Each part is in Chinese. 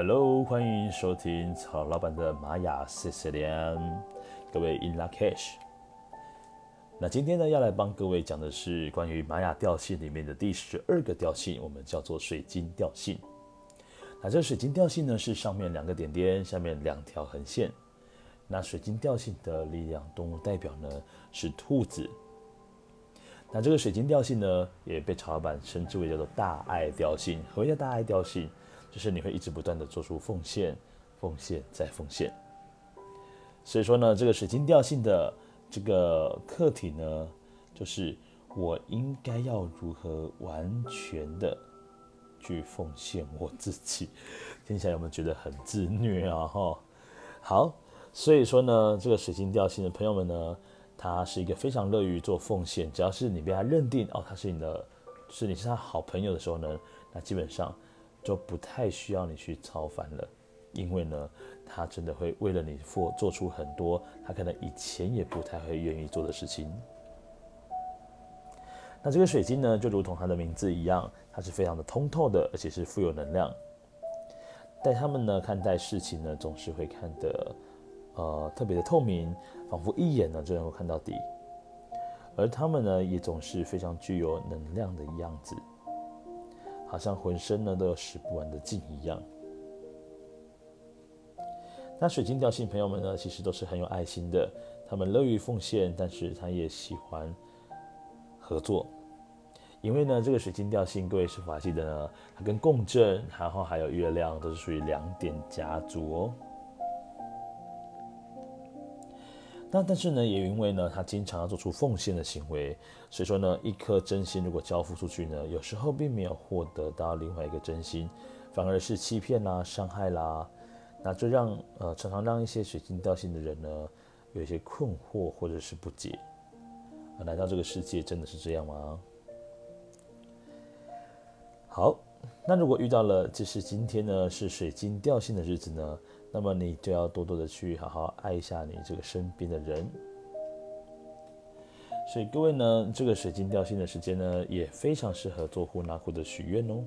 Hello，欢迎收听曹老板的玛雅四十年各位 In Lak'ech。那今天呢，要来帮各位讲的是关于玛雅调性里面的第十二个调性，我们叫做水晶调性。那这个水晶调性呢，是上面两个点点，下面两条横线。那水晶调性的力量动物代表呢是兔子。那这个水晶调性呢，也被曹老板称之为叫做大爱调性。何谓大爱调性？就是你会一直不断的做出奉献，奉献再奉献。所以说呢，这个水晶调性的这个课题呢，就是我应该要如何完全的去奉献我自己。听起来有没有觉得很自虐啊？哈，好，所以说呢，这个水晶调性的朋友们呢。他是一个非常乐于做奉献，只要是你被他认定哦，他是你的，是你是他好朋友的时候呢，那基本上就不太需要你去操烦了，因为呢，他真的会为了你做做出很多他可能以前也不太会愿意做的事情。那这个水晶呢，就如同它的名字一样，它是非常的通透的，而且是富有能量。但他们呢，看待事情呢，总是会看得。呃，特别的透明，仿佛一眼呢就能够看到底。而他们呢，也总是非常具有能量的样子，好像浑身呢都有使不完的劲一样。那水晶吊性朋友们呢，其实都是很有爱心的，他们乐于奉献，但是他也喜欢合作，因为呢，这个水晶吊性，各位是否还记得呢？它跟共振，然后还有月亮，都是属于两点家族哦。那但是呢，也因为呢，他经常要做出奉献的行为，所以说呢，一颗真心如果交付出去呢，有时候并没有获得到另外一个真心，反而是欺骗啦、伤害啦，那这让呃常常让一些水晶调性的人呢，有一些困惑或者是不解，来到这个世界真的是这样吗？好，那如果遇到了就是今天呢是水晶调性的日子呢？那么你就要多多的去好好爱一下你这个身边的人。所以各位呢，这个水晶调性的时间呢，也非常适合做呼纳库的许愿哦。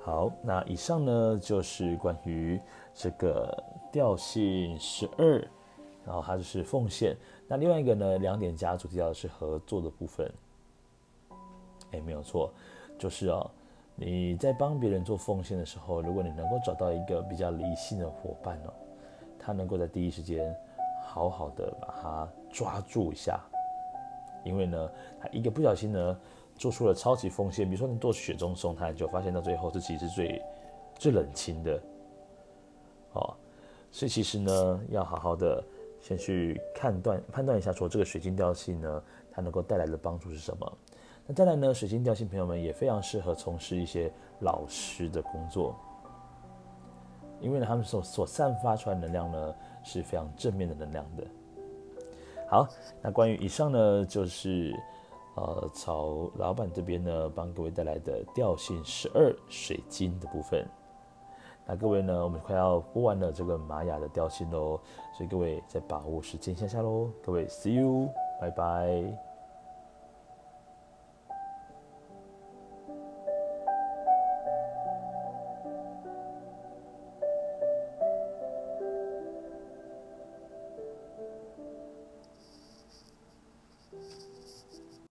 好，那以上呢就是关于这个调性十二，然后它就是奉献。那另外一个呢，两点家主提到的是合作的部分。哎，没有错。就是哦，你在帮别人做奉献的时候，如果你能够找到一个比较理性的伙伴哦，他能够在第一时间好好的把他抓住一下，因为呢，他一个不小心呢，做出了超级奉献，比如说你做雪中送炭，就发现到最后这其实是最最冷清的，哦，所以其实呢，要好好的先去判断判断一下，说这个水晶调性呢，它能够带来的帮助是什么。那再来呢，水晶调性朋友们也非常适合从事一些老师的工作，因为呢，他们所所散发出来能量呢是非常正面的能量的。好，那关于以上呢，就是呃曹老板这边呢帮各位带来的调性十二水晶的部分。那各位呢，我们快要播完了这个玛雅的调性喽，所以各位再把握时间一下下喽。各位，see you，拜拜。